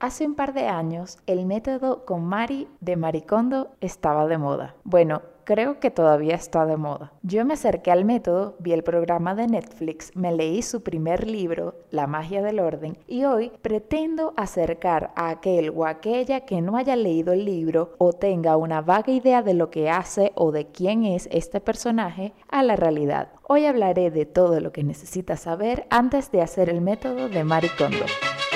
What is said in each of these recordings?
Hace un par de años, el método con Mari de Maricondo estaba de moda. Bueno, creo que todavía está de moda. Yo me acerqué al método, vi el programa de Netflix, me leí su primer libro, La magia del orden, y hoy pretendo acercar a aquel o aquella que no haya leído el libro o tenga una vaga idea de lo que hace o de quién es este personaje a la realidad. Hoy hablaré de todo lo que necesitas saber antes de hacer el método de Maricondo. Hola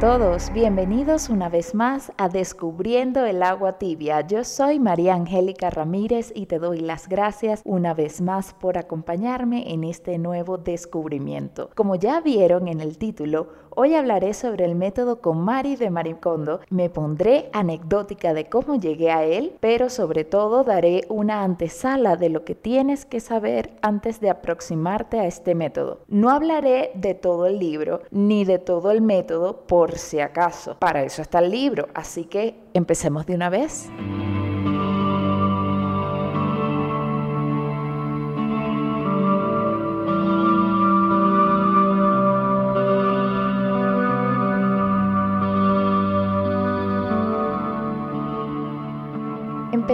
todos, bienvenidos una vez más a Descubriendo el agua tibia. Yo soy María Angélica Ramírez y te doy las gracias una vez más por acompañarme en este nuevo descubrimiento. Como ya vieron en el título, Hoy hablaré sobre el método con Mari de Maricondo. Me pondré anecdótica de cómo llegué a él, pero sobre todo daré una antesala de lo que tienes que saber antes de aproximarte a este método. No hablaré de todo el libro ni de todo el método por si acaso. Para eso está el libro, así que empecemos de una vez.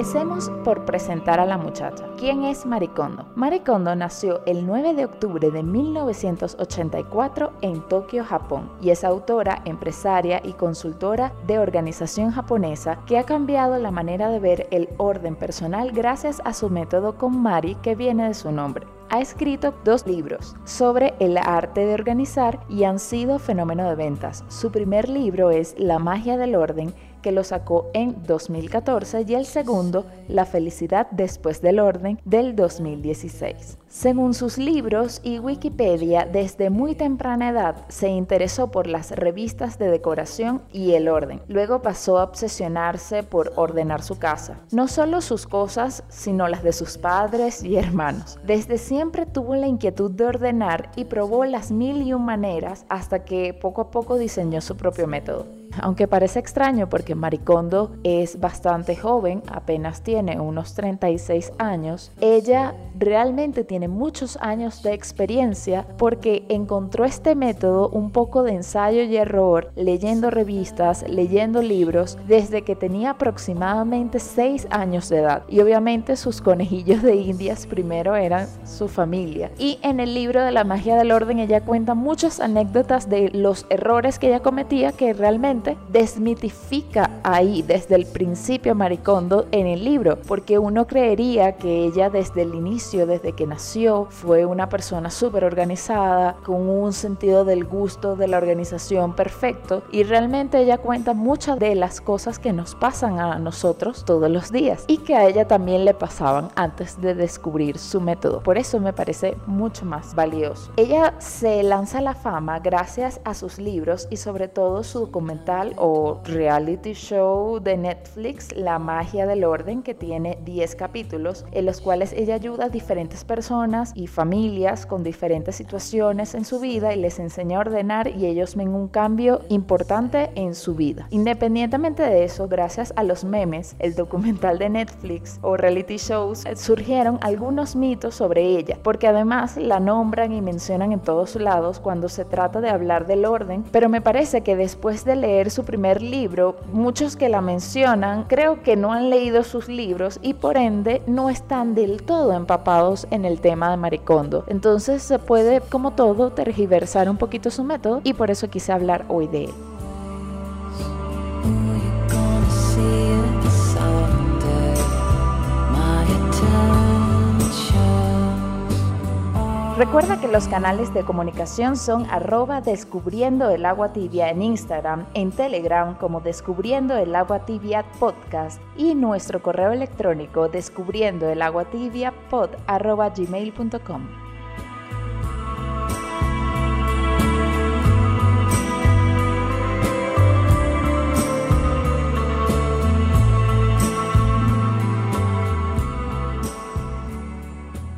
Empecemos por presentar a la muchacha. ¿Quién es Maricondo? Maricondo nació el 9 de octubre de 1984 en Tokio, Japón, y es autora, empresaria y consultora de organización japonesa que ha cambiado la manera de ver el orden personal gracias a su método con Mari que viene de su nombre ha escrito dos libros sobre el arte de organizar y han sido fenómeno de ventas. Su primer libro es La magia del orden que lo sacó en 2014 y el segundo, La felicidad después del orden, del 2016. Según sus libros y Wikipedia, desde muy temprana edad se interesó por las revistas de decoración y el orden. Luego pasó a obsesionarse por ordenar su casa. No solo sus cosas, sino las de sus padres y hermanos. Desde siempre tuvo la inquietud de ordenar y probó las mil y un maneras hasta que poco a poco diseñó su propio método. Aunque parece extraño porque Maricondo es bastante joven, apenas tiene unos 36 años, ella realmente tiene muchos años de experiencia porque encontró este método un poco de ensayo y error, leyendo revistas, leyendo libros, desde que tenía aproximadamente 6 años de edad. Y obviamente sus conejillos de indias primero eran su familia. Y en el libro de la magia del orden ella cuenta muchas anécdotas de los errores que ella cometía que realmente desmitifica ahí desde el principio Maricondo en el libro, porque uno creería que ella desde el inicio, desde que nació, fue una persona súper organizada, con un sentido del gusto de la organización perfecto, y realmente ella cuenta muchas de las cosas que nos pasan a nosotros todos los días y que a ella también le pasaban antes de descubrir su método. Por eso me parece mucho más valioso. Ella se lanza a la fama gracias a sus libros y sobre todo su documental o reality show de Netflix, La magia del orden, que tiene 10 capítulos, en los cuales ella ayuda a diferentes personas y familias con diferentes situaciones en su vida y les enseña a ordenar y ellos ven un cambio importante en su vida. Independientemente de eso, gracias a los memes, el documental de Netflix o reality shows, eh, surgieron algunos mitos sobre ella, porque además la nombran y mencionan en todos lados cuando se trata de hablar del orden, pero me parece que después de leer su primer libro, muchos que la mencionan creo que no han leído sus libros y por ende no están del todo empapados en el tema de Maricondo. Entonces se puede, como todo, tergiversar un poquito su método y por eso quise hablar hoy de él. Recuerda que los canales de comunicación son arroba descubriendo el agua tibia en Instagram, en Telegram como descubriendo el agua tibia podcast y nuestro correo electrónico descubriendo el agua tibia pod arroba gmail.com.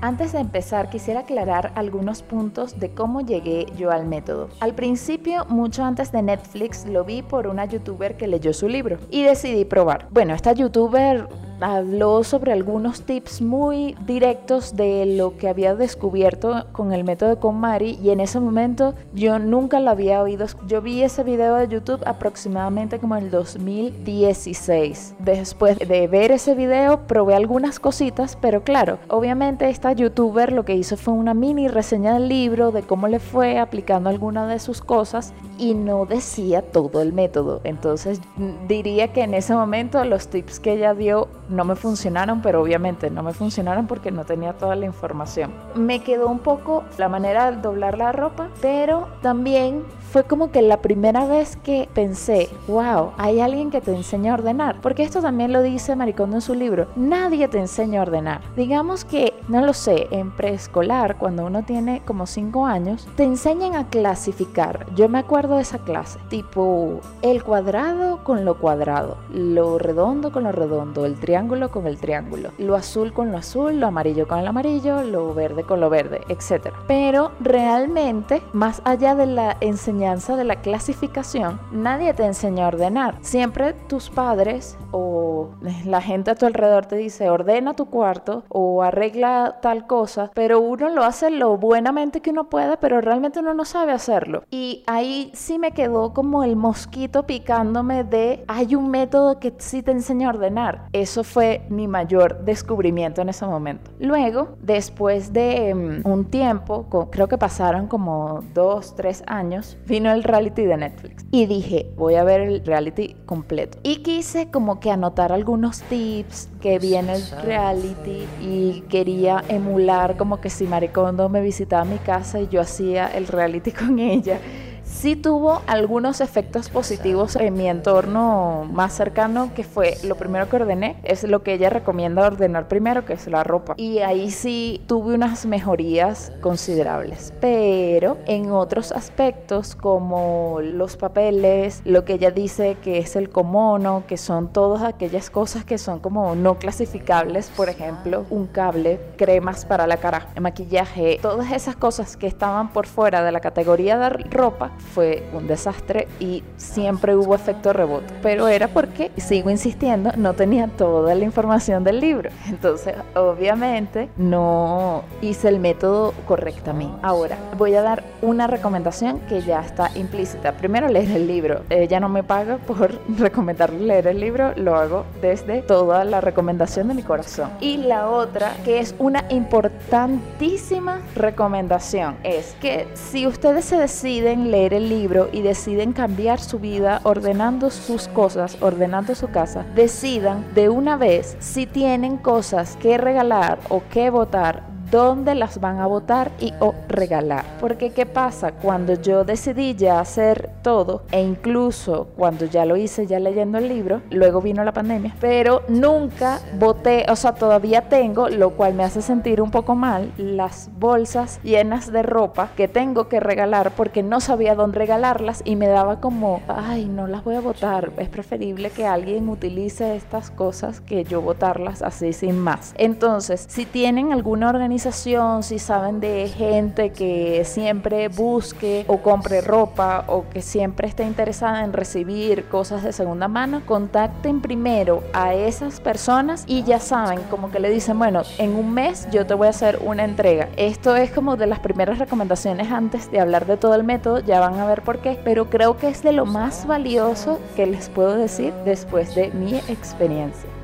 Antes de empezar, quisiera aclarar algunos puntos de cómo llegué yo al método. Al principio, mucho antes de Netflix, lo vi por una youtuber que leyó su libro y decidí probar. Bueno, esta youtuber habló sobre algunos tips muy directos de lo que había descubierto con el método con Mari y en ese momento yo nunca lo había oído. Yo vi ese video de YouTube aproximadamente como en el 2016. Después de ver ese video probé algunas cositas, pero claro, obviamente esta youtuber lo que hizo fue una mini reseña del libro de cómo le fue aplicando algunas de sus cosas y no decía todo el método. Entonces diría que en ese momento los tips que ella dio no me funcionaron, pero obviamente no me funcionaron porque no tenía toda la información. Me quedó un poco la manera de doblar la ropa, pero también fue como que la primera vez que pensé, wow, hay alguien que te enseña a ordenar. Porque esto también lo dice Maricondo en su libro. Nadie te enseña a ordenar. Digamos que, no lo sé, en preescolar, cuando uno tiene como 5 años, te enseñan a clasificar. Yo me acuerdo de esa clase. Tipo, el cuadrado con lo cuadrado, lo redondo con lo redondo, el triángulo con el triángulo, lo azul con lo azul, lo amarillo con el amarillo, lo verde con lo verde, etc. Pero realmente, más allá de la enseñanza, de la clasificación, nadie te enseña a ordenar. Siempre tus padres o la gente a tu alrededor te dice ordena tu cuarto o arregla tal cosa, pero uno lo hace lo buenamente que uno puede, pero realmente uno no sabe hacerlo. Y ahí sí me quedó como el mosquito picándome de hay un método que sí te enseña a ordenar. Eso fue mi mayor descubrimiento en ese momento. Luego, después de mm, un tiempo, creo que pasaron como dos, tres años, vino el reality de Netflix y dije, voy a ver el reality completo. Y quise como que anotar algunos tips que viene el reality y quería emular como que si Maricondo me visitaba mi casa y yo hacía el reality con ella sí tuvo algunos efectos positivos en mi entorno más cercano, que fue lo primero que ordené, es lo que ella recomienda ordenar primero, que es la ropa. Y ahí sí tuve unas mejorías considerables. Pero en otros aspectos, como los papeles, lo que ella dice que es el comono, que son todas aquellas cosas que son como no clasificables, por ejemplo, un cable, cremas para la cara, maquillaje, todas esas cosas que estaban por fuera de la categoría de ropa, fue un desastre y siempre hubo efecto rebote. Pero era porque, sigo insistiendo, no tenía toda la información del libro. Entonces, obviamente, no hice el método correctamente. Ahora, voy a dar una recomendación que ya está implícita. Primero, leer el libro. Ella no me paga por recomendarle leer el libro, lo hago desde toda la recomendación de mi corazón. Y la otra, que es una importantísima recomendación, es que si ustedes se deciden leer el libro y deciden cambiar su vida ordenando sus cosas, ordenando su casa, decidan de una vez si tienen cosas que regalar o que votar dónde las van a votar y o regalar. Porque ¿qué pasa? Cuando yo decidí ya hacer todo e incluso cuando ya lo hice ya leyendo el libro, luego vino la pandemia, pero nunca voté, o sea, todavía tengo, lo cual me hace sentir un poco mal, las bolsas llenas de ropa que tengo que regalar porque no sabía dónde regalarlas y me daba como, ay, no las voy a votar, es preferible que alguien utilice estas cosas que yo votarlas así sin más. Entonces, si tienen alguna organización si saben de gente que siempre busque o compre ropa o que siempre esté interesada en recibir cosas de segunda mano, contacten primero a esas personas y ya saben, como que le dicen, bueno, en un mes yo te voy a hacer una entrega. Esto es como de las primeras recomendaciones antes de hablar de todo el método, ya van a ver por qué, pero creo que es de lo más valioso que les puedo decir después de mi experiencia.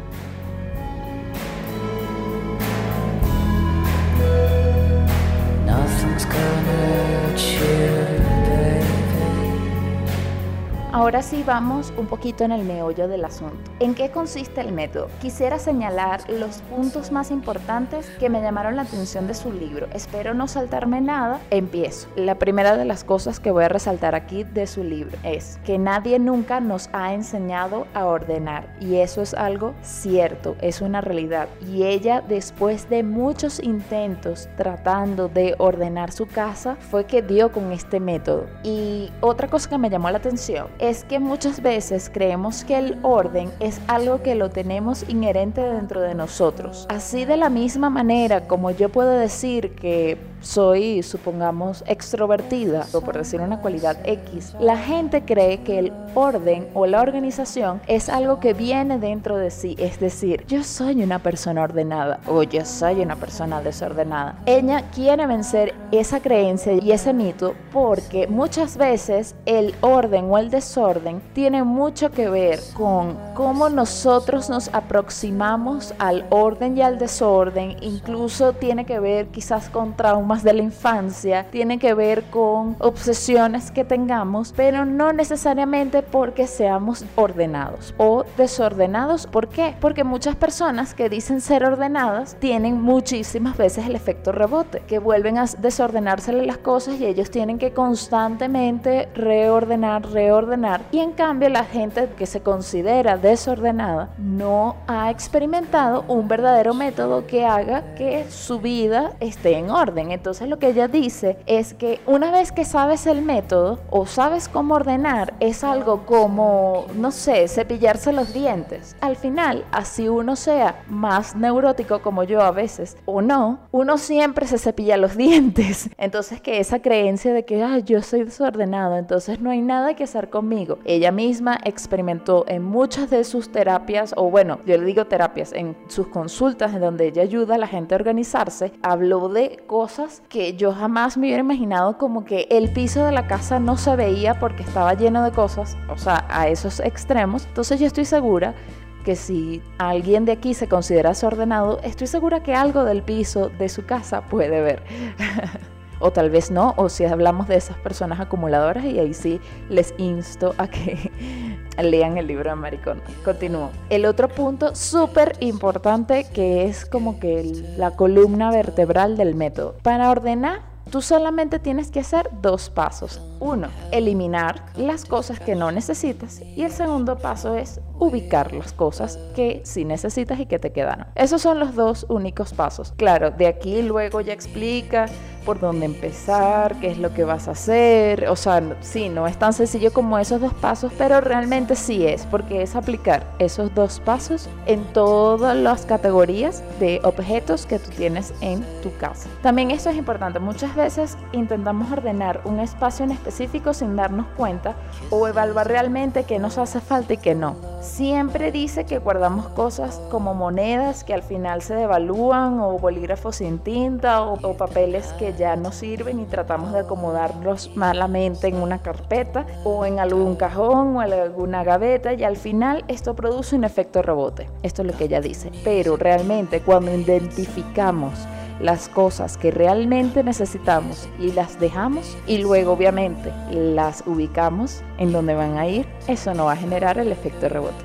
Ahora sí vamos un poquito en el meollo del asunto. ¿En qué consiste el método? Quisiera señalar los puntos más importantes que me llamaron la atención de su libro. Espero no saltarme nada. Empiezo. La primera de las cosas que voy a resaltar aquí de su libro es que nadie nunca nos ha enseñado a ordenar y eso es algo cierto, es una realidad. Y ella después de muchos intentos tratando de ordenar su casa fue que dio con este método. Y otra cosa que me llamó la atención es es que muchas veces creemos que el orden es algo que lo tenemos inherente dentro de nosotros. Así de la misma manera como yo puedo decir que soy, supongamos, extrovertida, o por decir una cualidad X, la gente cree que el orden o la organización es algo que viene dentro de sí. Es decir, yo soy una persona ordenada o yo soy una persona desordenada. Ella quiere vencer esa creencia y ese mito porque muchas veces el orden o el desorden tiene mucho que ver con cómo nosotros nos aproximamos al orden y al desorden. Incluso tiene que ver quizás con traumas de la infancia, tiene que ver con obsesiones que tengamos, pero no necesariamente porque seamos ordenados o desordenados. ¿Por qué? Porque muchas personas que dicen ser ordenadas tienen muchísimas veces el efecto rebote, que vuelven a desordenársele las cosas y ellos tienen que constantemente reordenar, reordenar. Y en cambio la gente que se considera desordenada no ha experimentado un verdadero método que haga que su vida esté en orden. Entonces lo que ella dice es que una vez que sabes el método o sabes cómo ordenar, es algo como, no sé, cepillarse los dientes. Al final, así uno sea más neurótico como yo a veces o no, uno siempre se cepilla los dientes. Entonces que esa creencia de que, yo soy desordenado, entonces no hay nada que hacer conmigo. Ella misma experimentó en muchas de sus terapias, o bueno, yo le digo terapias, en sus consultas en donde ella ayuda a la gente a organizarse, habló de cosas que yo jamás me hubiera imaginado como que el piso de la casa no se veía porque estaba lleno de cosas, o sea, a esos extremos. Entonces yo estoy segura que si alguien de aquí se considera desordenado, estoy segura que algo del piso de su casa puede ver. o tal vez no, o si hablamos de esas personas acumuladoras y ahí sí les insto a que lean el libro de Maricón. Continúo. El otro punto súper importante que es como que la columna vertebral del método. Para ordenar Tú solamente tienes que hacer dos pasos. Uno, eliminar las cosas que no necesitas. Y el segundo paso es ubicar las cosas que sí necesitas y que te quedaron. Esos son los dos únicos pasos. Claro, de aquí luego ya explica por dónde empezar, qué es lo que vas a hacer. O sea, sí, no es tan sencillo como esos dos pasos, pero realmente sí es, porque es aplicar esos dos pasos en todas las categorías de objetos que tú tienes en tu casa. También esto es importante. Muchas veces intentamos ordenar un espacio en específico sin darnos cuenta o evaluar realmente qué nos hace falta y qué no. Siempre dice que guardamos cosas como monedas que al final se devalúan o bolígrafos sin tinta o, papeles que ya no sirven y tratamos de acomodarlos malamente en una carpeta o en algún cajón o en alguna gaveta y al final esto produce un efecto rebote. Esto es lo que ella dice. Pero realmente cuando identificamos las cosas que realmente necesitamos y las dejamos y luego obviamente las ubicamos en donde van a ir, eso no va a generar el efecto rebote.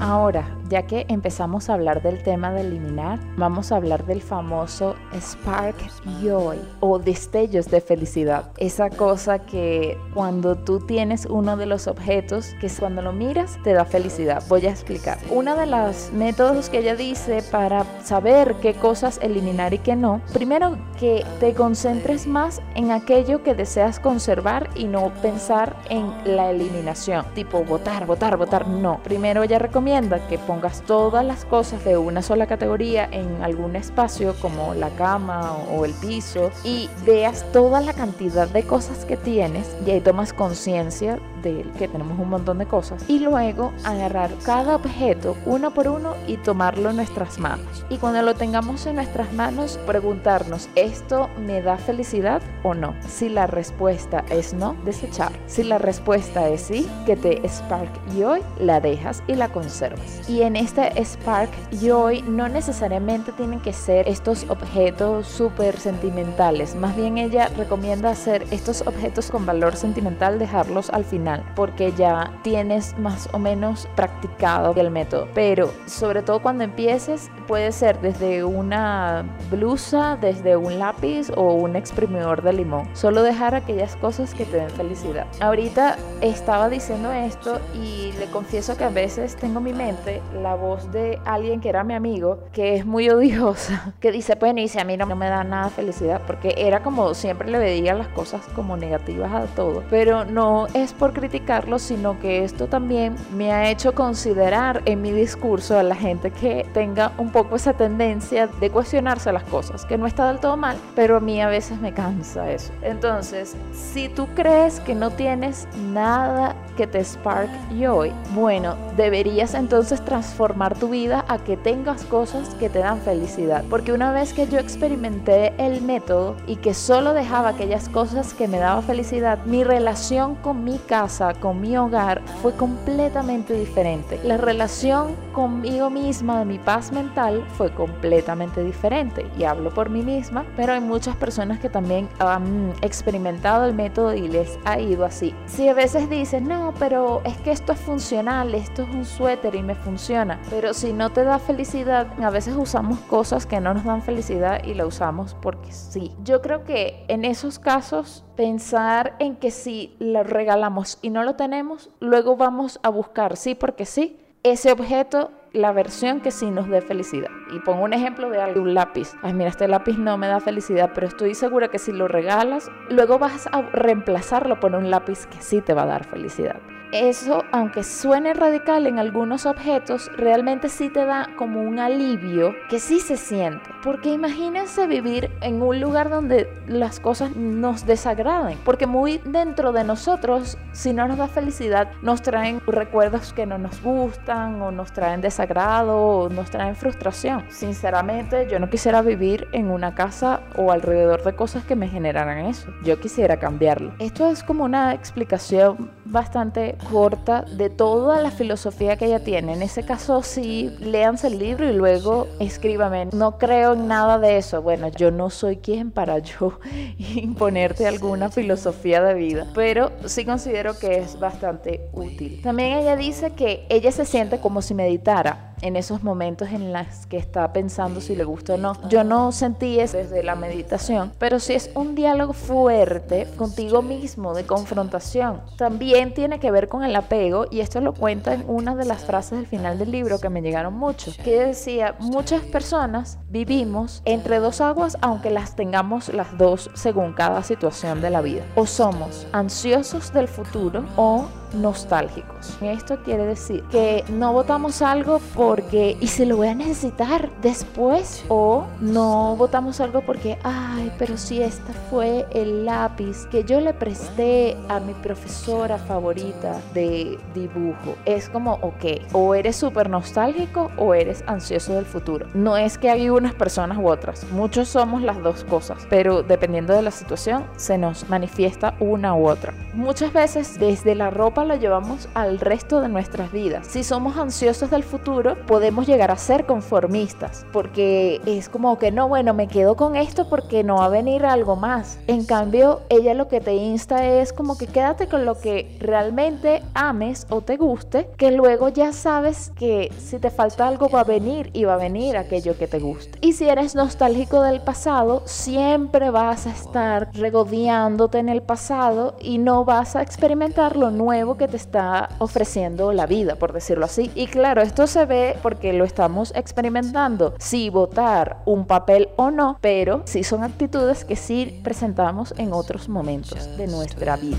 Ahora, ya que empezamos a hablar del tema de eliminar, vamos a hablar del famoso Spark Joy o destellos de felicidad. Esa cosa que cuando tú tienes uno de los objetos, que cuando lo miras te da felicidad. Voy a explicar. Uno de los métodos que ella dice para saber qué cosas eliminar y qué no, primero que te concentres más en aquello que deseas conservar y no pensar en la eliminación, tipo votar, votar, votar. No, primero ella recomienda que pongas pongas todas las cosas de una sola categoría en algún espacio como la cama o el piso y veas toda la cantidad de cosas que tienes y ahí tomas conciencia de que tenemos un montón de cosas y luego agarrar cada objeto uno por uno y tomarlo en nuestras manos. Y cuando lo tengamos en nuestras manos preguntarnos esto me da felicidad o no si la respuesta es no desechar. Si la respuesta es sí que te spark y hoy la dejas y la conservas. Y en este Spark Joy no necesariamente tienen que ser estos objetos súper sentimentales. Más bien ella recomienda hacer estos objetos con valor sentimental, dejarlos al final, porque ya tienes más o menos practicado el método. Pero sobre todo cuando empieces, puede ser desde una blusa, desde un lápiz o un exprimidor de limón. Solo dejar aquellas cosas que te den felicidad. Ahorita estaba diciendo esto y le confieso que a veces tengo en mi mente la voz de alguien que era mi amigo, que es muy odiosa, que dice, bueno, y si a mí no me da nada felicidad, porque era como siempre le veía las cosas como negativas a todo. Pero no es por criticarlo, sino que esto también me ha hecho considerar en mi discurso a la gente que tenga un poco esa tendencia de cuestionarse las cosas, que no está del todo mal, pero a mí a veces me cansa eso. Entonces, si tú crees que no tienes nada que te spark hoy, bueno, deberías entonces transformar tu vida a que tengas cosas que te dan felicidad. Porque una vez que yo experimenté el método y que solo dejaba aquellas cosas que me daban felicidad, mi relación con mi casa, con mi hogar, fue completamente diferente. La relación conmigo misma, de mi paz mental, fue completamente diferente. Y hablo por mí misma, pero hay muchas personas que también han experimentado el método y les ha ido así. Si a veces dices, no, pero es que esto es funcional, esto es un suéter y me funciona, pero si no te da felicidad, a veces usamos cosas que no nos dan felicidad y la usamos porque sí. Yo creo que en esos casos pensar en que si lo regalamos y no lo tenemos, luego vamos a buscar sí porque sí ese objeto la versión que sí nos dé felicidad. Y pongo un ejemplo de algo, un lápiz. Ay, mira, este lápiz no me da felicidad, pero estoy segura que si lo regalas, luego vas a reemplazarlo por un lápiz que sí te va a dar felicidad. Eso, aunque suene radical en algunos objetos, realmente sí te da como un alivio que sí se siente. Porque imagínense vivir en un lugar donde las cosas nos desagraden. Porque muy dentro de nosotros, si no nos da felicidad, nos traen recuerdos que no nos gustan o nos traen desagrado o nos traen frustración. Sinceramente, yo no quisiera vivir en una casa o alrededor de cosas que me generaran eso. Yo quisiera cambiarlo. Esto es como una explicación bastante corta de toda la filosofía que ella tiene. En ese caso sí, léanse el libro y luego escríbame. No creo en nada de eso. Bueno, yo no soy quien para yo imponerte alguna filosofía de vida, pero sí considero que es bastante útil. También ella dice que ella se siente como si meditara en esos momentos en los que está pensando si le gusta o no. Yo no sentí eso desde la meditación, pero si es un diálogo fuerte contigo mismo, de confrontación. También tiene que ver con el apego y esto lo cuenta en una de las frases del final del libro que me llegaron mucho, que decía, muchas personas vivimos entre dos aguas aunque las tengamos las dos según cada situación de la vida. O somos ansiosos del futuro o nostálgicos. Esto quiere decir que no votamos algo porque y se lo voy a necesitar después o no votamos algo porque ay, pero si este fue el lápiz que yo le presté a mi profesora favorita de dibujo. Es como, ok, o eres súper nostálgico o eres ansioso del futuro. No es que hay unas personas u otras, muchos somos las dos cosas, pero dependiendo de la situación se nos manifiesta una u otra. Muchas veces desde la ropa lo llevamos al resto de nuestras vidas. Si somos ansiosos del futuro, podemos llegar a ser conformistas, porque es como que no, bueno, me quedo con esto porque no va a venir algo más. En cambio, ella lo que te insta es como que quédate con lo que realmente ames o te guste, que luego ya sabes que si te falta algo va a venir y va a venir aquello que te guste. Y si eres nostálgico del pasado, siempre vas a estar regodeándote en el pasado y no vas a experimentar lo que te está ofreciendo la vida, por decirlo así. Y claro, esto se ve porque lo estamos experimentando, si votar un papel o no, pero sí son actitudes que sí presentamos en otros momentos de nuestra vida.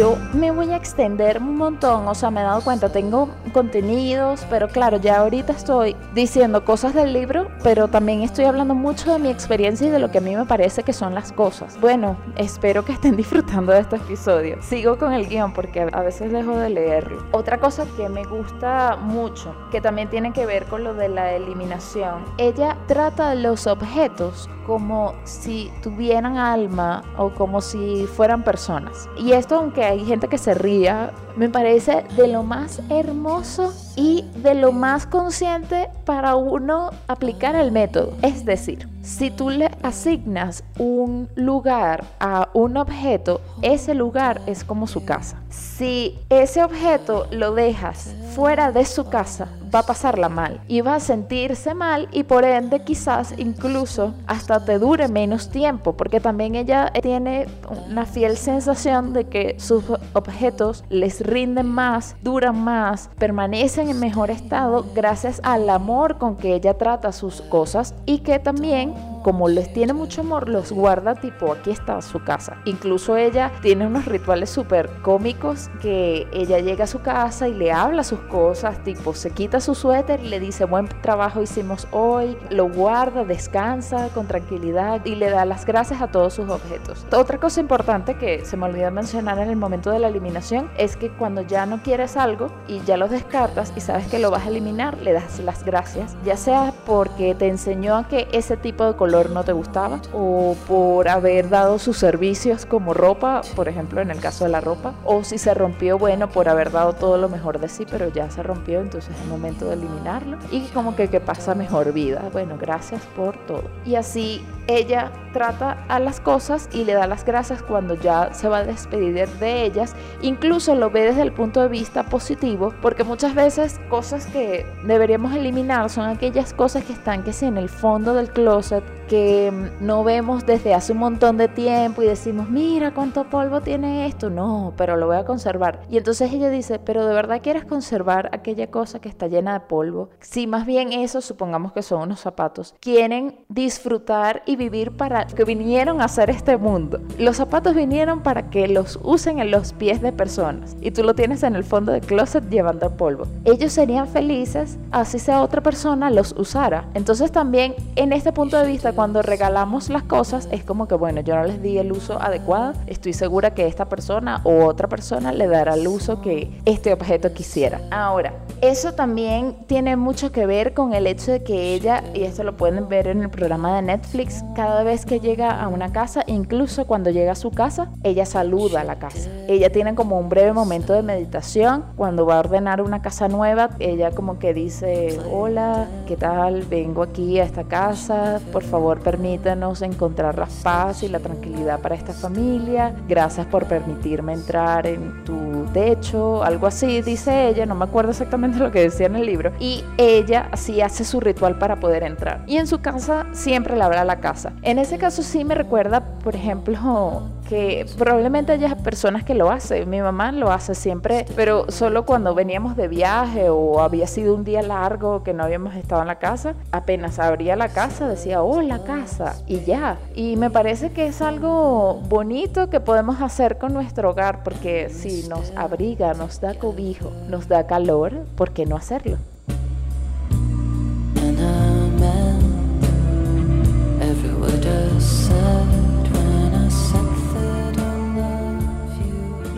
Yo me voy a extender un montón, o sea, me he dado cuenta, tengo contenidos, pero claro, ya ahorita estoy diciendo cosas del libro, pero también estoy hablando mucho de mi experiencia y de lo que a mí me parece que son las cosas. Bueno, espero que estén disfrutando de este episodio. Sigo con el guion porque a veces dejo de leerlo. Otra cosa que me gusta mucho, que también tiene que ver con lo de la eliminación, ella trata los objetos como si tuvieran alma o como si fueran personas. Y esto, aunque hay gente que se ría, me parece de lo más hermoso y de lo más consciente para uno aplicar el método. Es decir, si tú le asignas un lugar a un objeto, ese lugar es como su casa. Si ese objeto lo dejas fuera de su casa, va a pasarla mal y va a sentirse mal y por ende quizás incluso hasta te dure menos tiempo porque también ella tiene una fiel sensación de que sus objetos les rinden más, duran más, permanecen en mejor estado gracias al amor con que ella trata sus cosas y que también como les tiene mucho amor, los guarda tipo, aquí está su casa. Incluso ella tiene unos rituales súper cómicos que ella llega a su casa y le habla sus cosas, tipo, se quita su suéter y le dice, buen trabajo hicimos hoy, lo guarda, descansa con tranquilidad y le da las gracias a todos sus objetos. Otra cosa importante que se me olvidó mencionar en el momento de la eliminación es que cuando ya no quieres algo y ya lo descartas y sabes que lo vas a eliminar, le das las gracias, ya sea porque te enseñó a que ese tipo de color no te gustaba o por haber dado sus servicios como ropa, por ejemplo en el caso de la ropa, o si se rompió, bueno, por haber dado todo lo mejor de sí, pero ya se rompió, entonces es momento de eliminarlo y como que que pasa mejor vida. Bueno, gracias por todo. Y así ella trata a las cosas y le da las gracias cuando ya se va a despedir de ellas. Incluso lo ve desde el punto de vista positivo, porque muchas veces cosas que deberíamos eliminar son aquellas cosas que están que sí en el fondo del closet que no vemos desde hace un montón de tiempo y decimos, mira cuánto polvo tiene esto. No, pero lo voy a conservar. Y entonces ella dice, pero de verdad quieres conservar aquella cosa que está llena de polvo. Si más bien eso, supongamos que son unos zapatos, quieren disfrutar y vivir para que vinieron a hacer este mundo. Los zapatos vinieron para que los usen en los pies de personas y tú lo tienes en el fondo del closet llevando polvo. Ellos serían felices así sea otra persona los usara. Entonces también en este punto de vista, cuando regalamos las cosas es como que, bueno, yo no les di el uso adecuado, estoy segura que esta persona o otra persona le dará el uso que este objeto quisiera. Ahora, eso también tiene mucho que ver con el hecho de que ella, y esto lo pueden ver en el programa de Netflix, cada vez que llega a una casa, incluso cuando llega a su casa, ella saluda a la casa. Ella tiene como un breve momento de meditación. Cuando va a ordenar una casa nueva, ella como que dice, hola, ¿qué tal? Vengo aquí a esta casa, por favor permítanos encontrar la paz y la tranquilidad para esta familia. Gracias por permitirme entrar en tu techo, algo así, dice ella, no me acuerdo exactamente lo que decía en el libro. Y ella así hace su ritual para poder entrar. Y en su casa siempre labra la casa. En ese caso sí me recuerda, por ejemplo, que probablemente haya personas que lo hacen. Mi mamá lo hace siempre, pero solo cuando veníamos de viaje o había sido un día largo que no habíamos estado en la casa, apenas abría la casa decía, oh, la casa, y ya. Y me parece que es algo bonito que podemos hacer con nuestro hogar, porque si nos abriga, nos da cobijo, nos da calor, ¿por qué no hacerlo?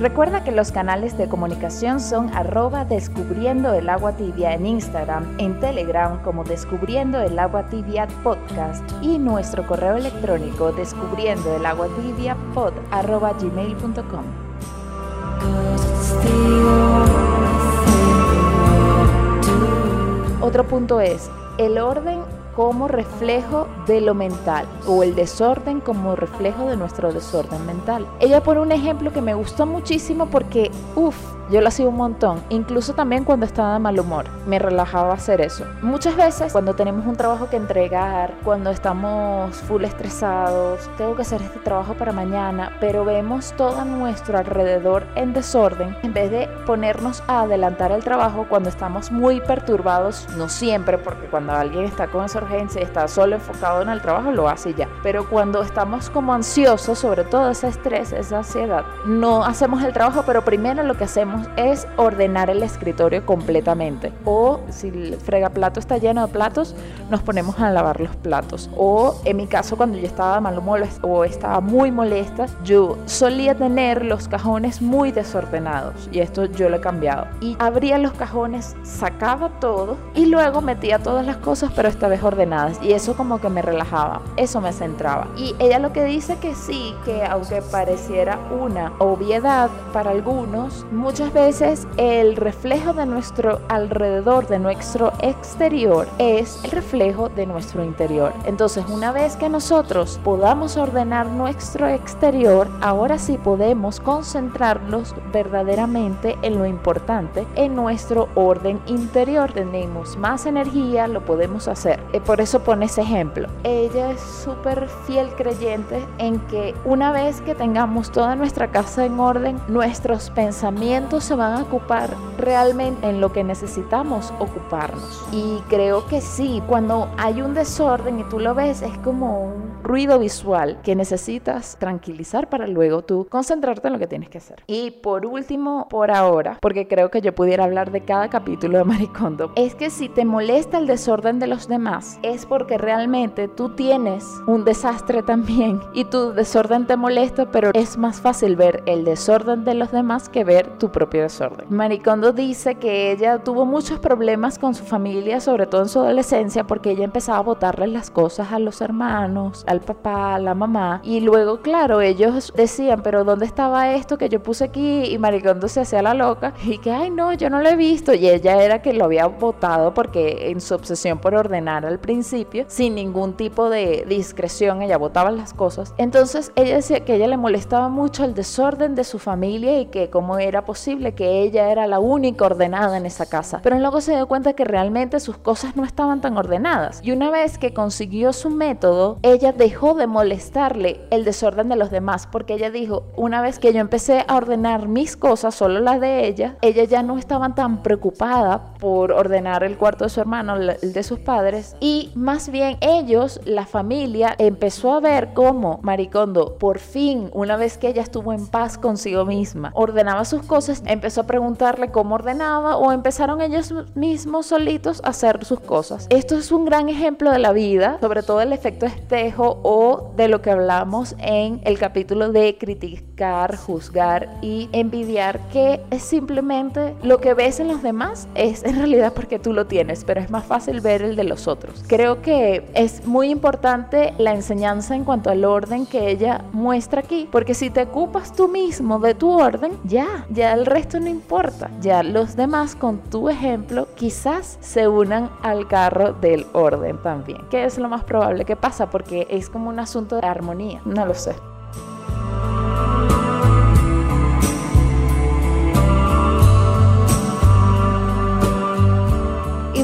Recuerda que los canales de comunicación son arroba descubriendo el agua tibia en Instagram, en Telegram como descubriendo el agua tibia podcast y nuestro correo electrónico descubriendo el agua tibia pod arroba gmail.com. Otro punto es, el orden como reflejo de lo mental o el desorden como reflejo de nuestro desorden mental. Ella pone un ejemplo que me gustó muchísimo porque, uff, Yo lo hacía un montón, incluso también cuando estaba de mal humor. Me relajaba hacer eso. Muchas veces cuando tenemos un trabajo que entregar, cuando estamos full estresados, tengo que hacer este trabajo para mañana, pero vemos todo nuestro alrededor en desorden, en vez de ponernos a adelantar el trabajo cuando estamos muy perturbados, no siempre, porque cuando alguien está con esa urgencia y está solo enfocado en el trabajo, lo hace ya. Pero cuando estamos como ansiosos, sobre todo ese estrés, esa ansiedad, no hacemos el trabajo, pero primero lo que hacemos es ordenar el escritorio completamente. O si el fregaplato está lleno de platos, nos ponemos a lavar los platos. O en mi caso, cuando yo estaba mal o estaba muy molesta, yo solía tener los cajones muy desordenados. Y esto yo lo he cambiado. Y abría los cajones, sacaba todo y luego metía todas las cosas, pero esta vez ordenadas. Y eso como que me relajaba, eso me centraba. Y ella lo que dice que sí, que aunque pareciera una obviedad para algunos, muchas veces el reflejo de nuestro alrededor, de nuestro exterior, es el reflejo de nuestro interior. Entonces, una vez que nosotros podamos ordenar nuestro exterior, ahora sí podemos concentrarnos verdaderamente en lo importante, en nuestro orden interior. Tenemos más energía, lo podemos hacer. Eh, por eso pone ese ejemplo. Ella es súper fiel creyente en que una vez que tengamos toda nuestra casa en orden, nuestros pensamientos se van a ocupar realmente en lo que necesitamos ocuparnos. Y creo que sí, cuando hay un desorden y tú lo ves, es como un ruido visual que necesitas tranquilizar para luego tú concentrarte en lo que tienes que hacer. Y por último, por ahora, porque creo que yo pudiera hablar de cada capítulo de Maricondo, es que si te molesta el desorden de los demás, es porque realmente tú tienes un desastre también y tu desorden te molesta, pero es más fácil ver el desorden de los demás que ver tu propio desorden. Maricondo dice que ella tuvo muchos problemas con su familia, sobre todo en su adolescencia, porque ella empezaba a botarle las cosas a los hermanos, al papá, la mamá, y luego, claro, ellos decían, pero ¿dónde estaba esto que yo puse aquí? Y Maricondo se hacía la loca y que, ay, no, yo no lo he visto. Y ella era que lo había botado porque en su obsesión por ordenar al principio, sin ningún tipo de discreción, ella botaba las cosas. Entonces ella decía que ella le molestaba mucho el desorden de su familia y que cómo era posible que ella era la única ordenada en esa casa. Pero luego se dio cuenta que realmente sus cosas no estaban tan ordenadas. Y una vez que consiguió su método, ella dejó de molestarle el desorden de los demás porque ella dijo, una vez que yo empecé a ordenar mis cosas, solo las de ella, ella ya no estaba tan preocupada por ordenar el cuarto de su hermano, el de sus padres, y más bien ellos, la familia, empezó a ver cómo Maricondo, por fin, una vez que ella estuvo en paz consigo misma, ordenaba sus cosas, empezó a preguntarle cómo ordenaba o empezaron ellos mismos solitos a hacer sus cosas. Esto es un gran ejemplo de la vida, sobre todo el efecto espejo o de lo que hablamos en el capítulo de criticar, juzgar y envidiar, que es simplemente lo que ves en los demás, es en realidad porque tú lo tienes, pero es más fácil ver el de los otros. Creo que es muy importante la enseñanza en cuanto al orden que ella muestra aquí, porque si te ocupas tú mismo de tu orden, ya, ya el resto no importa, ya los demás con tu ejemplo quizás se unan al carro del orden también, que es lo más probable que pasa porque como un asunto de armonía, no lo sé.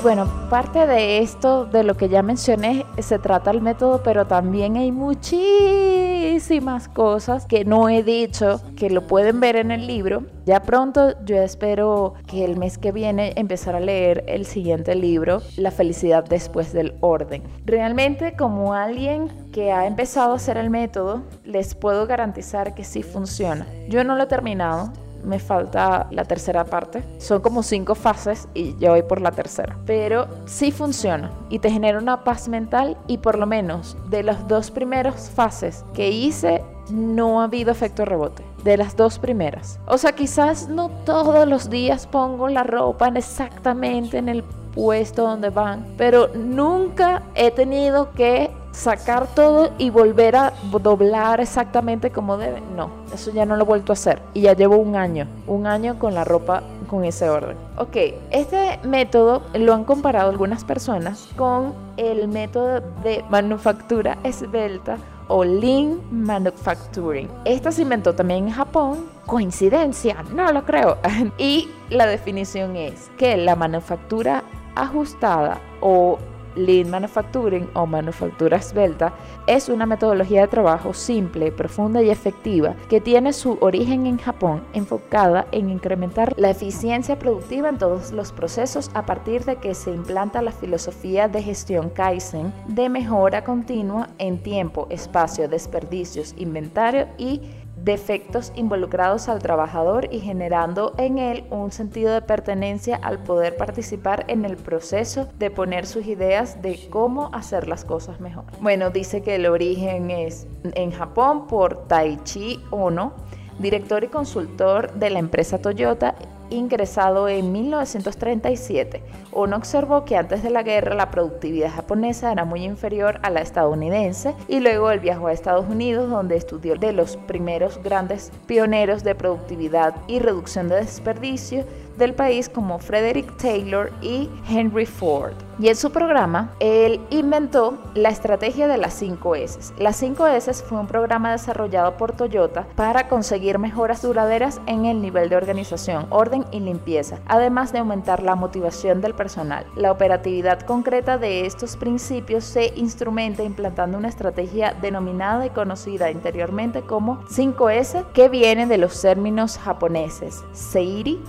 Bueno, parte de esto, de lo que ya mencioné, se trata el método, pero también hay muchísimas cosas que no he dicho, que lo pueden ver en el libro. Ya pronto yo espero que el mes que viene empezar a leer el siguiente libro, La felicidad después del orden. Realmente como alguien que ha empezado a hacer el método, les puedo garantizar que sí funciona. Yo no lo he terminado, me falta la tercera parte. Son como cinco fases y yo voy por la tercera. Pero sí funciona y te genera una paz mental y por lo menos de las dos primeras fases que hice no ha habido efecto rebote. De las dos primeras. O sea, quizás no todos los días pongo la ropa exactamente en el puesto donde van, pero nunca he tenido que sacar todo y volver a doblar exactamente como debe. No, eso ya no lo he vuelto a hacer. Y ya llevo un año, un año con la ropa con ese orden. Ok, este método lo han comparado algunas personas con el método de manufactura esbelta o Lean Manufacturing. Esta se inventó también en Japón. Coincidencia, no lo creo. y la definición es que la manufactura ajustada o Lean Manufacturing o manufactura esbelta es una metodología de trabajo simple, profunda y efectiva que tiene su origen en Japón enfocada en incrementar la eficiencia productiva en todos los procesos a partir de que se implanta la filosofía de gestión Kaizen de mejora continua en tiempo, espacio, desperdicios, inventario y defectos involucrados al trabajador y generando en él un sentido de pertenencia al poder participar en el proceso de poner sus ideas de cómo hacer las cosas mejor. Bueno, dice que el origen es en Japón por Taichi Ono, director y consultor de la empresa Toyota ingresado en 1937. Uno observó que antes de la guerra la productividad japonesa era muy inferior a la estadounidense y luego él viajó a Estados Unidos donde estudió de los primeros grandes pioneros de productividad y reducción de desperdicio del país como Frederick Taylor y Henry Ford. Y en su programa, él inventó la estrategia de las 5 S. Las 5 S fue un programa desarrollado por Toyota para conseguir mejoras duraderas en el nivel de organización, orden y limpieza, además de aumentar la motivación del personal. La operatividad concreta de estos principios se instrumenta implantando una estrategia denominada y conocida anteriormente como 5S, que viene de los términos japoneses Seiri,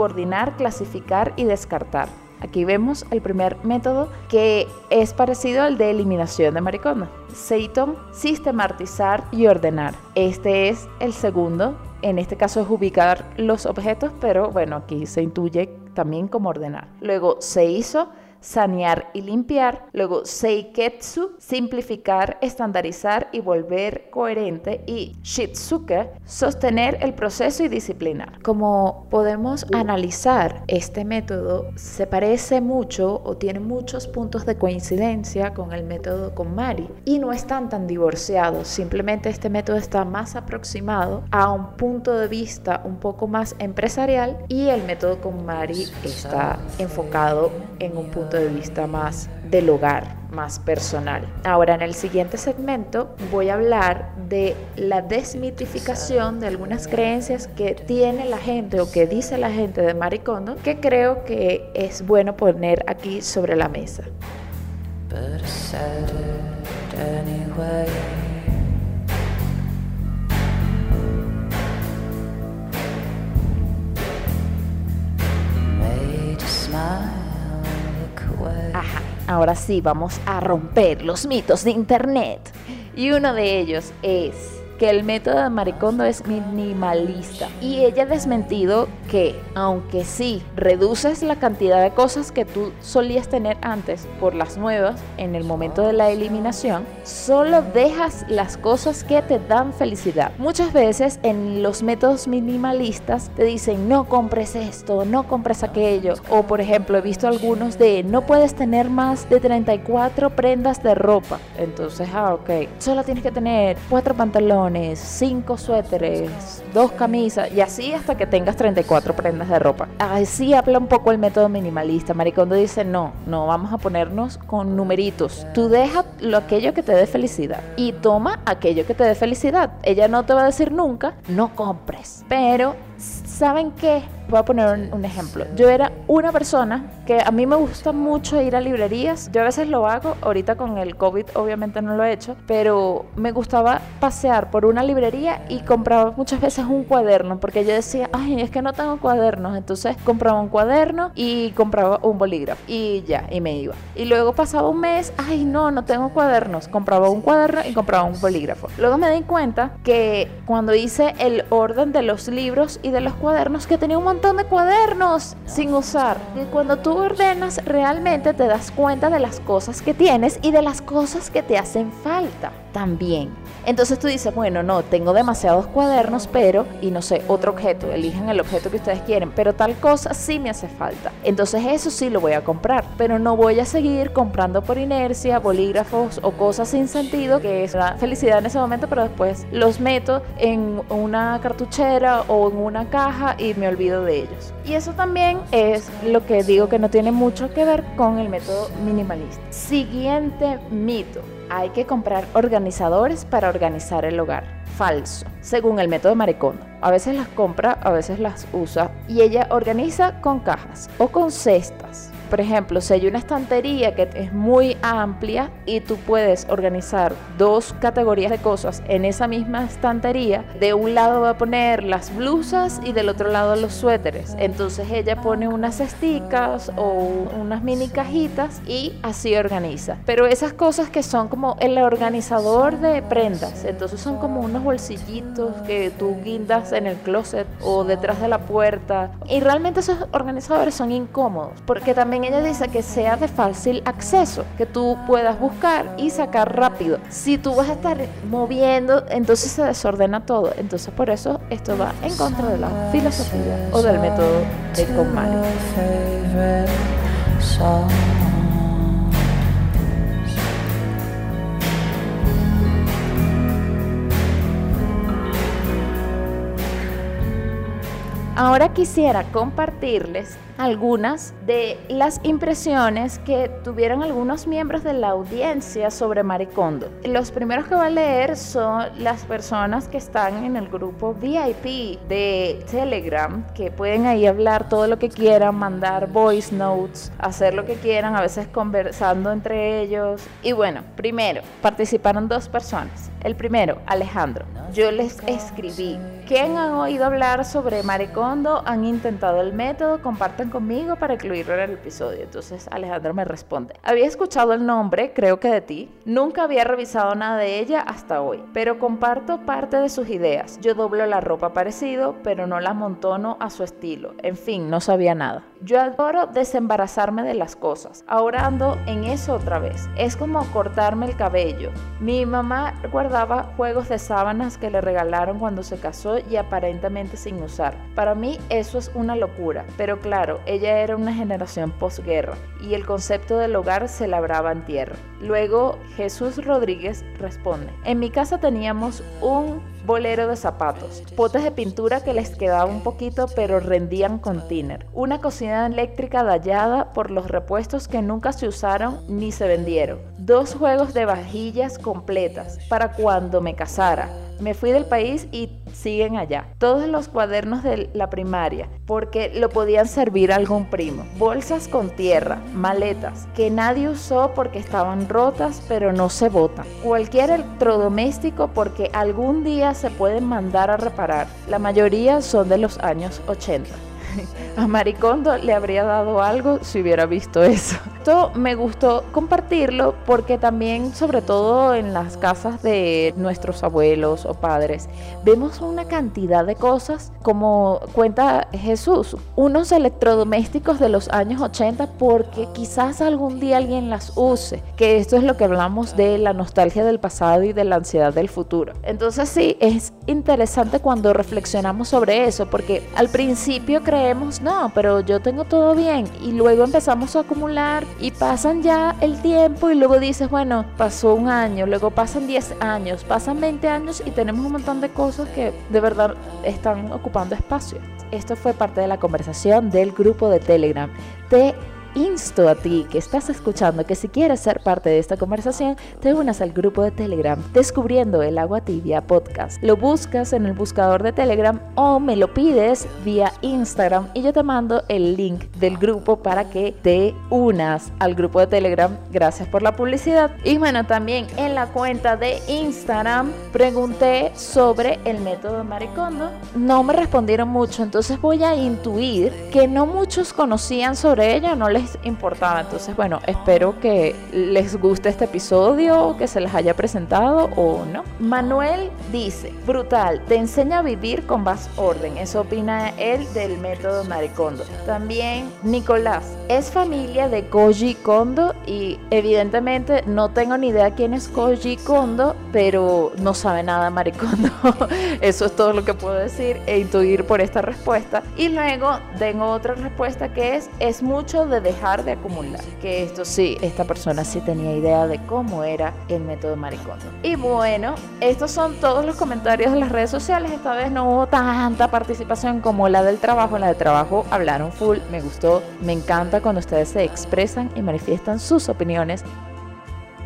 subordinar, clasificar y descartar. Aquí vemos el primer método que es parecido al de eliminación de maricondo. Seiton, sistematizar y ordenar. Este es el segundo. En este caso es ubicar los objetos, pero bueno, aquí se intuye también como ordenar. Luego se hizo sanear y limpiar. Luego seiketsu, simplificar, estandarizar y volver coherente. Y shitsuke, sostener el proceso y disciplinar. Como podemos analizar, este método se parece mucho o tiene muchos puntos de coincidencia con el método con Mari y no están tan divorciados. Simplemente este método está más aproximado a un punto de vista un poco más empresarial y el método con Mari está enfocado en un punto de vista más del hogar, más personal. Ahora en el siguiente segmento voy a hablar de la desmitificación de algunas creencias que tiene la gente o que dice la gente de Maricondo que creo que es bueno poner aquí sobre la mesa. Ahora sí, vamos a romper los mitos de Internet. Y uno de ellos es que el método de Maricondo es minimalista. Y ella ha desmentido que, aunque sí reduces la cantidad de cosas que tú solías tener antes por las nuevas en el momento de la eliminación, solo dejas las cosas que te dan felicidad. Muchas veces en los métodos minimalistas te dicen no compres esto, no compres aquello. O por ejemplo, he visto algunos de no puedes tener más de 34 prendas de ropa. Entonces, ah, ok, solo tienes que tener cuatro pantalones cinco suéteres, dos camisas y así hasta que tengas 34 prendas de ropa. Así habla un poco el método minimalista. Maricondo dice, no, no, vamos a ponernos con numeritos. Tú deja lo aquello que te dé felicidad y toma aquello que te dé felicidad. Ella no te va a decir nunca, no compres, pero ¿saben qué? Voy a poner un, ejemplo. Yo era una persona que a mí me gusta mucho ir a librerías. Yo a veces lo hago, ahorita con el COVID obviamente no lo he hecho, pero me gustaba pasear por una librería y compraba muchas veces un cuaderno porque yo decía, ay, es que no tengo cuadernos. Entonces compraba un cuaderno y compraba un bolígrafo y ya, y me iba. Y luego pasaba un mes, ay, no, no tengo cuadernos. Compraba un cuaderno y compraba un bolígrafo. Luego me di cuenta que cuando hice el orden de los libros y de los cuadernos, que tenía un montón de cuadernos sin usar. Y cuando tú ordenas, realmente te das cuenta de las cosas que tienes y de las cosas que te hacen falta también. Entonces tú dices, bueno, no, tengo demasiados cuadernos, pero, y no sé, otro objeto, eligen el objeto que ustedes quieren, pero tal cosa sí me hace falta. Entonces eso sí lo voy a comprar, pero no voy a seguir comprando por inercia bolígrafos o cosas sin sentido, que es la felicidad en ese momento, pero después los meto en una cartuchera o en una caja y me olvido de ellos. Y eso también es lo que digo que no tiene mucho que ver con el método minimalista. Siguiente mito hay que comprar organizadores para organizar el hogar. Falso, según el método Maricondo. A veces las compra, a veces las usa y ella organiza con cajas o con cestas por ejemplo, si hay una estantería que es muy amplia y tú puedes organizar dos categorías de cosas en esa misma estantería, de un lado va a poner las blusas y del otro lado los suéteres. Entonces ella pone unas cesticas o unas mini cajitas y así organiza. Pero esas cosas que son como el organizador de prendas, entonces son como unos bolsillitos que tú guindas en el closet o detrás de la puerta. Y realmente esos organizadores son incómodos porque también ella dice que sea de fácil acceso, que tú puedas buscar y sacar rápido. Si tú vas a estar moviendo, entonces se desordena todo. Entonces por eso esto va en contra de la filosofía o del método de KonMari. Ahora quisiera compartirles algunas de las impresiones que tuvieron algunos miembros de la audiencia sobre Maricondo. Los primeros que voy a leer son las personas que están en el grupo VIP de Telegram, que pueden ahí hablar todo lo que quieran, mandar voice notes, hacer lo que quieran, a veces conversando entre ellos. Y bueno, primero, participaron dos personas. El primero, Alejandro. Yo les escribí. ¿Quién han oído hablar sobre Maricondo? ¿Han intentado el método? Compartan conmigo para incluirlo en el episodio. Entonces Alejandro me responde. Había escuchado el nombre, creo que de ti. Nunca había revisado nada de ella hasta hoy, pero comparto parte de sus ideas. Yo doblo la ropa parecido, pero no la montono a su estilo. En fin, no sabía nada. Yo adoro desembarazarme de las cosas. Ahora ando en eso otra vez. Es como cortarme el cabello. Mi mamá guardaba juegos de sábanas que le regalaron cuando se casó y aparentemente sin usar. Para mí eso es una locura, pero claro, ella era una generación posguerra y el concepto del hogar se labraba en tierra. Luego Jesús Rodríguez responde, en mi casa teníamos un bolero de zapatos, potes de pintura que les quedaba un poquito pero rendían con tiner, una cocina eléctrica dallada por los repuestos que nunca se usaron ni se vendieron, dos juegos de vajillas completas para cuando me casara, me fui del país y siguen allá. Todos los cuadernos de la primaria, porque lo podían servir a algún primo. Bolsas con tierra, maletas, que nadie usó porque estaban rotas, pero no se botan. Cualquier electrodoméstico porque algún día se pueden mandar a reparar. La mayoría son de los años 80. A Maricondo le habría dado algo si hubiera visto eso. Esto me gustó compartirlo porque también, sobre todo en las casas de nuestros abuelos o padres, vemos una cantidad de cosas como cuenta Jesús, unos electrodomésticos de los años 80 porque quizás algún día alguien las use, que esto es lo que hablamos de la nostalgia del pasado y de la ansiedad del futuro. Entonces sí, es interesante cuando reflexionamos sobre eso porque al principio creemos, no, pero yo tengo todo bien y luego empezamos a acumular y pasan ya el tiempo y luego dices, bueno, pasó un año, luego pasan 10 años, pasan 20 años y tenemos un montón de cosas que de verdad están ocupando espacio. Esto fue parte de la conversación del grupo de Telegram. Te insto a ti que estás escuchando que si quieres ser parte de esta conversación, te unas al grupo de Telegram Descubriendo el Agua Tibia Podcast. Lo buscas en el buscador de Telegram o me lo pides vía Instagram y yo te mando el link del grupo para que te unas al grupo de Telegram. Gracias por la publicidad. Y bueno, también en la cuenta de Instagram pregunté sobre el método Maricondo. No me respondieron mucho, entonces voy a intuir que no muchos conocían sobre ella, no les importaba. Entonces, bueno, espero que les guste este episodio, que se les haya presentado o no. Manuel dice, brutal, te enseña a vivir con más orden. Eso opina él del método Maricondo. También Nicolás, es familia de Koji Kondo y evidentemente no tengo ni idea quién es Koji Kondo, pero no sabe nada Maricondo. Eso es todo lo que puedo decir e intuir por esta respuesta. Y luego tengo otra respuesta que es, es mucho de dejar de acumular. Que esto sí, esta persona sí tenía idea de cómo era el método Maricondo. Y bueno, estos son todos los comentarios de las redes sociales. Esta vez no hubo tanta participación como la del trabajo. La de trabajo hablaron full, me gustó, me encanta cuando ustedes se expresan y manifiestan sus opiniones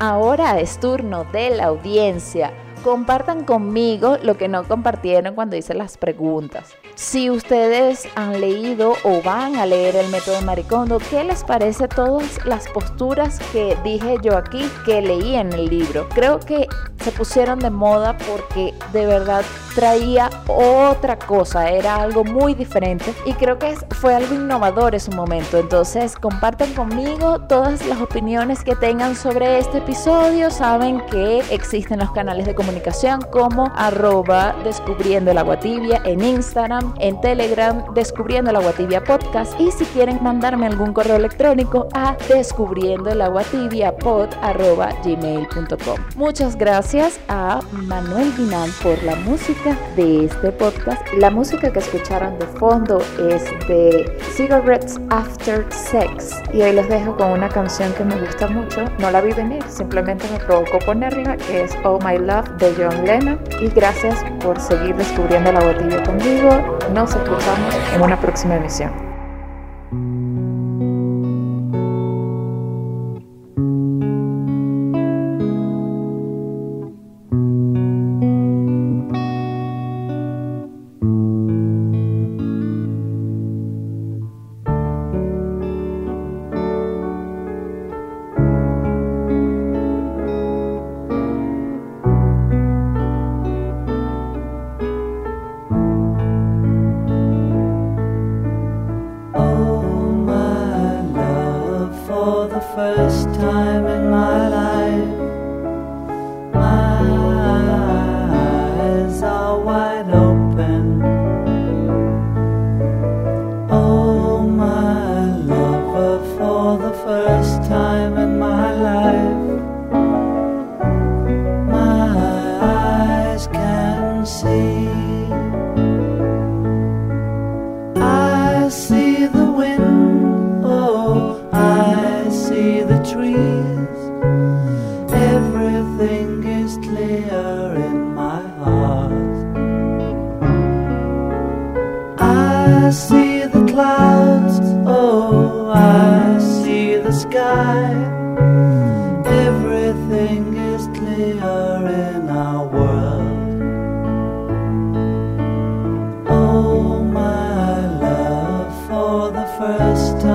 Ahora es turno de la audiencia. Compartan conmigo lo que no compartieron cuando hice las preguntas. Si ustedes han leído o van a leer el método Maricondo, ¿qué les parece todas las posturas que dije yo aquí que leí en el libro? Creo que se pusieron de moda porque de verdad traía otra cosa, era algo muy diferente y creo que fue algo innovador en su momento. Entonces compartan conmigo todas las opiniones que tengan sobre este episodio. Saben que existen los canales de comunicación como arroba descubriendo el agua tibia en Instagram en Telegram Descubriendo el Agua Tibia Podcast y si quieren mandarme algún correo electrónico a descubriendo el agua tibia pod gmail.com. Muchas gracias a Manuel Guinán por la música de este podcast. La música que escucharon de fondo es de Cigarettes After Sex y hoy les dejo con una canción que me gusta mucho. No la vi venir, simplemente me provocó ponerla, que es Oh My Love de John Lennon. Y gracias por seguir descubriendo la botella conmigo. Nos escuchamos en una próxima emisión. first time.